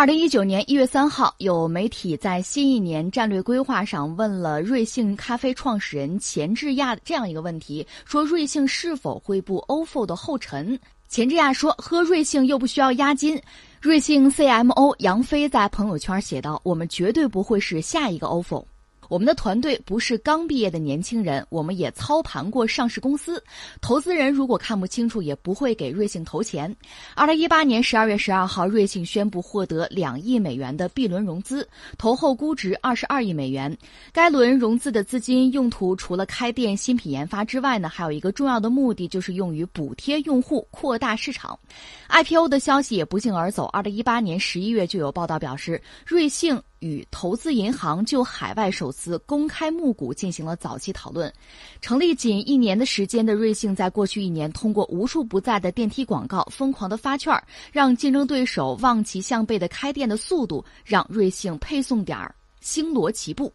二零一九年一月三号，有媒体在新一年战略规划上问了瑞幸咖啡创始人钱志亚这样一个问题：说瑞幸是否会步 ofo 的后尘？钱志亚说：“喝瑞幸又不需要押金。”瑞幸 CMO 杨飞在朋友圈写道：“我们绝对不会是下一个 ofo。”我们的团队不是刚毕业的年轻人，我们也操盘过上市公司。投资人如果看不清楚，也不会给瑞幸投钱。二零一八年十二月十二号，瑞幸宣布获得两亿美元的 B 轮融资，投后估值二十二亿美元。该轮融资的资金用途除了开店、新品研发之外呢，还有一个重要的目的，就是用于补贴用户、扩大市场。IPO 的消息也不胫而走。二零一八年十一月就有报道表示，瑞幸。与投资银行就海外首次公开募股进行了早期讨论。成立仅一年的时间的瑞幸，在过去一年通过无处不在的电梯广告、疯狂的发券，让竞争对手望其项背的开店的速度，让瑞幸配送点儿。星罗棋布。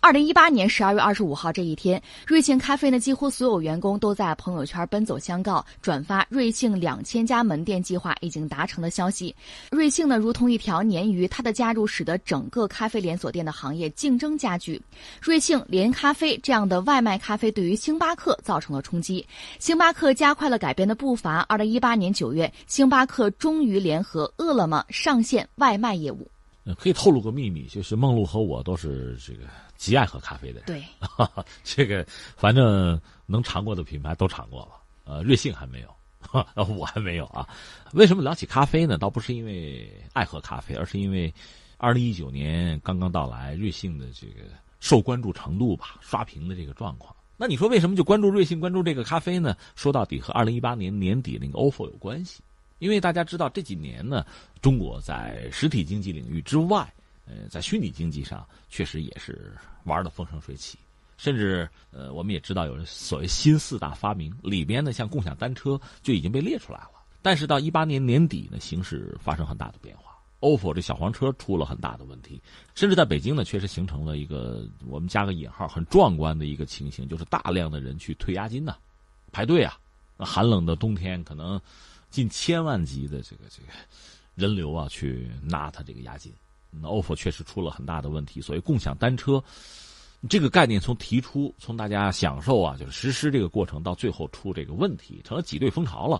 二零一八年十二月二十五号这一天，瑞幸咖啡呢几乎所有员工都在朋友圈奔走相告，转发瑞幸两千家门店计划已经达成的消息。瑞幸呢如同一条鲶鱼，它的加入使得整个咖啡连锁店的行业竞争加剧。瑞幸连咖啡这样的外卖咖啡对于星巴克造成了冲击，星巴克加快了改变的步伐。二零一八年九月，星巴克终于联合饿了么上线外卖业务。可以透露个秘密，就是梦露和我都是这个极爱喝咖啡的人。对，这个反正能尝过的品牌都尝过了。呃，瑞幸还没有，我还没有啊。为什么聊起咖啡呢？倒不是因为爱喝咖啡，而是因为二零一九年刚刚到来，瑞幸的这个受关注程度吧，刷屏的这个状况。那你说为什么就关注瑞幸，关注这个咖啡呢？说到底和二零一八年年底那个 ofo 有关系。因为大家知道这几年呢，中国在实体经济领域之外，呃，在虚拟经济上确实也是玩的风生水起，甚至呃，我们也知道有所谓新四大发明里边呢，像共享单车就已经被列出来了。但是到一八年年底呢，形势发生很大的变化，ofo 这小黄车出了很大的问题，甚至在北京呢，确实形成了一个我们加个引号很壮观的一个情形，就是大量的人去退押金呢，排队啊，寒冷的冬天可能。近千万级的这个这个人流啊，去拿他这个押金，那 ofo 确实出了很大的问题。所谓共享单车这个概念，从提出，从大家享受啊，就是实施这个过程，到最后出这个问题，成了挤兑风潮了，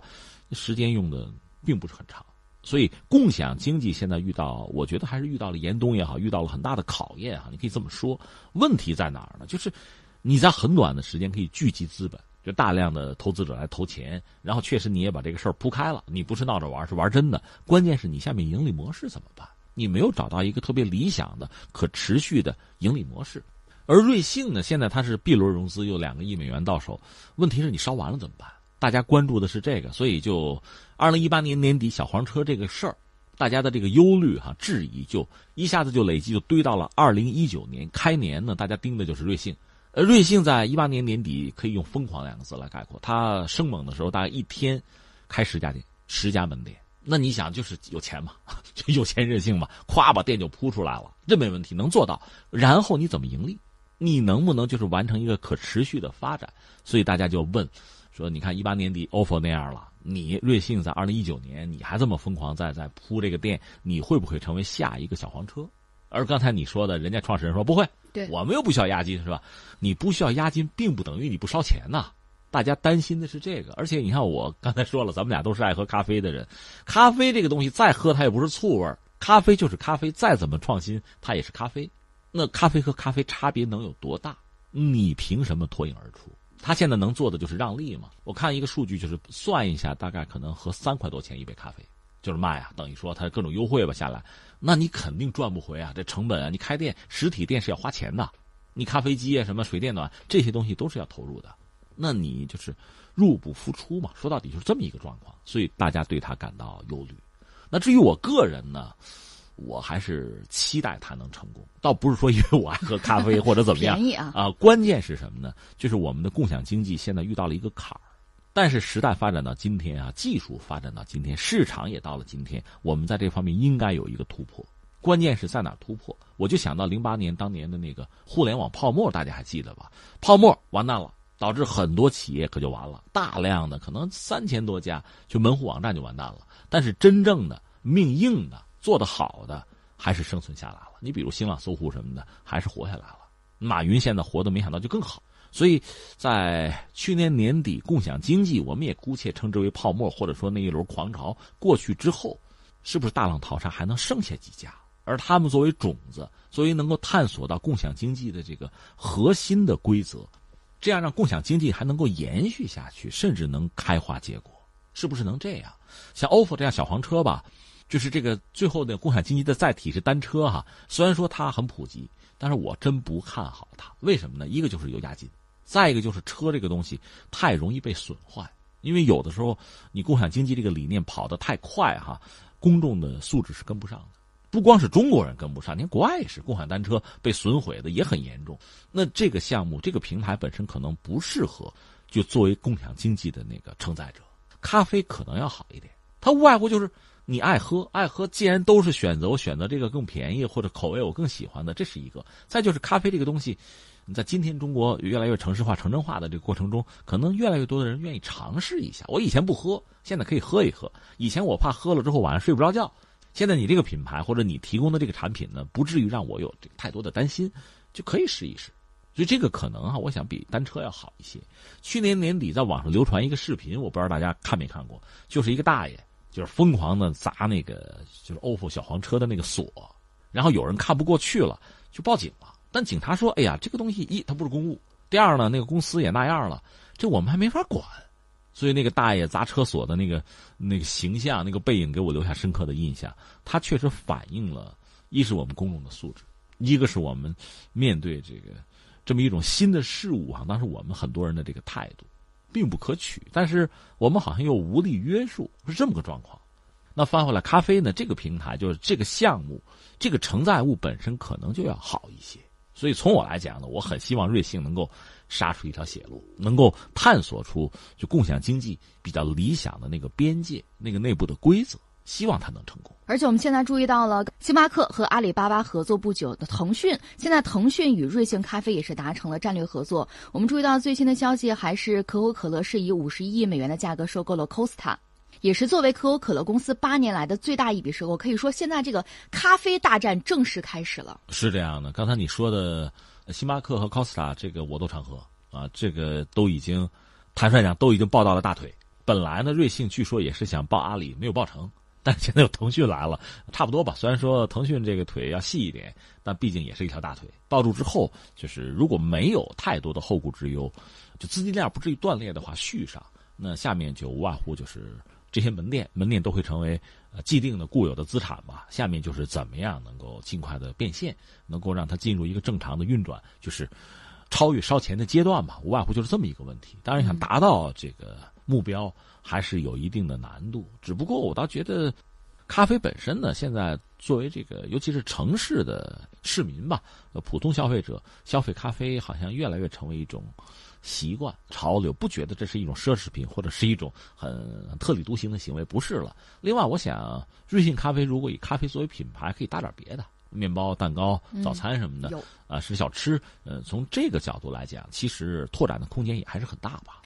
时间用的并不是很长。所以，共享经济现在遇到，我觉得还是遇到了严冬也好，遇到了很大的考验哈。你可以这么说，问题在哪儿呢？就是你在很短的时间可以聚集资本。就大量的投资者来投钱，然后确实你也把这个事儿铺开了，你不是闹着玩，是玩真的。关键是你下面盈利模式怎么办？你没有找到一个特别理想的、可持续的盈利模式。而瑞幸呢，现在它是 B 轮融资，有两个亿美元到手，问题是你烧完了怎么办？大家关注的是这个，所以就二零一八年年底小黄车这个事儿，大家的这个忧虑哈、质疑就一下子就累积，就堆到了二零一九年开年呢，大家盯的就是瑞幸。呃，瑞幸在一八年年底可以用“疯狂”两个字来概括。它生猛的时候，大概一天开十家店、十家门店。那你想，就是有钱嘛，就有钱任性嘛，咵把店就铺出来了，这没问题，能做到。然后你怎么盈利？你能不能就是完成一个可持续的发展？所以大家就问，说你看一八年底 ofo 那样了，你瑞幸在二零一九年你还这么疯狂在在铺这个店，你会不会成为下一个小黄车？而刚才你说的，人家创始人说不会，对我们又不需要押金，是吧？你不需要押金，并不等于你不烧钱呐。大家担心的是这个，而且你看，我刚才说了，咱们俩都是爱喝咖啡的人，咖啡这个东西再喝它也不是醋味儿，咖啡就是咖啡，再怎么创新它也是咖啡。那咖啡和咖啡差别能有多大？你凭什么脱颖而出？他现在能做的就是让利嘛。我看一个数据，就是算一下，大概可能喝三块多钱一杯咖啡。就是卖啊，等于说它各种优惠吧下来，那你肯定赚不回啊，这成本啊，你开店实体店是要花钱的，你咖啡机啊什么水电暖这些东西都是要投入的，那你就是入不敷出嘛，说到底就是这么一个状况，所以大家对他感到忧虑。那至于我个人呢，我还是期待他能成功，倒不是说因为我爱喝咖啡或者怎么样 啊，啊，关键是什么呢？就是我们的共享经济现在遇到了一个坎儿。但是时代发展到今天啊，技术发展到今天，市场也到了今天，我们在这方面应该有一个突破。关键是在哪突破？我就想到零八年当年的那个互联网泡沫，大家还记得吧？泡沫完蛋了，导致很多企业可就完了，大量的可能三千多家就门户网站就完蛋了。但是真正的命硬的。做得好的还是生存下来了。你比如新浪、搜狐什么的，还是活下来了。马云现在活的没想到就更好。所以在去年年底，共享经济我们也姑且称之为泡沫，或者说那一轮狂潮过去之后，是不是大浪淘沙还能剩下几家？而他们作为种子，作为能够探索到共享经济的这个核心的规则，这样让共享经济还能够延续下去，甚至能开花结果，是不是能这样？像 ofo 这样小黄车吧，就是这个最后的共享经济的载体是单车哈。虽然说它很普及，但是我真不看好它。为什么呢？一个就是有押金，再一个就是车这个东西太容易被损坏，因为有的时候你共享经济这个理念跑得太快哈，公众的素质是跟不上的。不光是中国人跟不上，连国外也是，共享单车被损毁的也很严重。那这个项目、这个平台本身可能不适合，就作为共享经济的那个承载者。咖啡可能要好一点，它无外乎就是你爱喝，爱喝。既然都是选择，我选择这个更便宜或者口味我更喜欢的，这是一个。再就是咖啡这个东西，你在今天中国越来越城市化、城镇化的这个过程中，可能越来越多的人愿意尝试一下。我以前不喝，现在可以喝一喝。以前我怕喝了之后晚上睡不着觉。现在你这个品牌或者你提供的这个产品呢，不至于让我有太多的担心，就可以试一试。所以这个可能啊，我想比单车要好一些。去年年底在网上流传一个视频，我不知道大家看没看过，就是一个大爷就是疯狂的砸那个就是 OPPO 小黄车的那个锁，然后有人看不过去了，就报警了。但警察说：“哎呀，这个东西一它不是公务，第二呢，那个公司也那样了，这我们还没法管。”所以那个大爷砸车锁的那个那个形象、那个背影，给我留下深刻的印象。他确实反映了，一是我们公众的素质，一个是我们面对这个这么一种新的事物啊，当时我们很多人的这个态度，并不可取。但是我们好像又无力约束，是这么个状况。那翻回来，咖啡呢？这个平台就是这个项目，这个承载物本身可能就要好一些。所以从我来讲呢，我很希望瑞幸能够。杀出一条血路，能够探索出就共享经济比较理想的那个边界，那个内部的规则，希望它能成功。而且我们现在注意到了，星巴克和阿里巴巴合作不久的腾讯，现在腾讯与瑞幸咖啡也是达成了战略合作。我们注意到最新的消息，还是可口可乐是以五十亿美元的价格收购了 Costa，也是作为可口可乐公司八年来的最大一笔收购。可以说，现在这个咖啡大战正式开始了。是这样的，刚才你说的。星巴克和 Costa 这个我都常喝啊，这个都已经，坦率讲都已经抱到了大腿。本来呢，瑞幸据说也是想抱阿里，没有抱成，但现在有腾讯来了，差不多吧。虽然说腾讯这个腿要细一点，但毕竟也是一条大腿。抱住之后，就是如果没有太多的后顾之忧，就资金链不至于断裂的话，续上，那下面就无外乎就是这些门店，门店都会成为。既定的固有的资产吧，下面就是怎么样能够尽快的变现，能够让它进入一个正常的运转，就是超越烧钱的阶段吧，无外乎就是这么一个问题。当然，想达到这个目标还是有一定的难度。只不过我倒觉得，咖啡本身呢，现在作为这个尤其是城市的市民吧，普通消费者消费咖啡，好像越来越成为一种。习惯潮流，不觉得这是一种奢侈品或者是一种很特立独行的行为，不是了。另外，我想瑞幸咖啡如果以咖啡作为品牌，可以搭点别的，面包、蛋糕、早餐什么的，啊，是小吃。呃，从这个角度来讲，其实拓展的空间也还是很大吧。